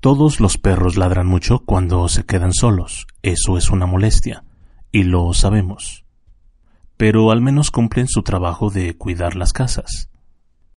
Todos los perros ladran mucho cuando se quedan solos. Eso es una molestia. Y lo sabemos. Pero al menos cumplen su trabajo de cuidar las casas.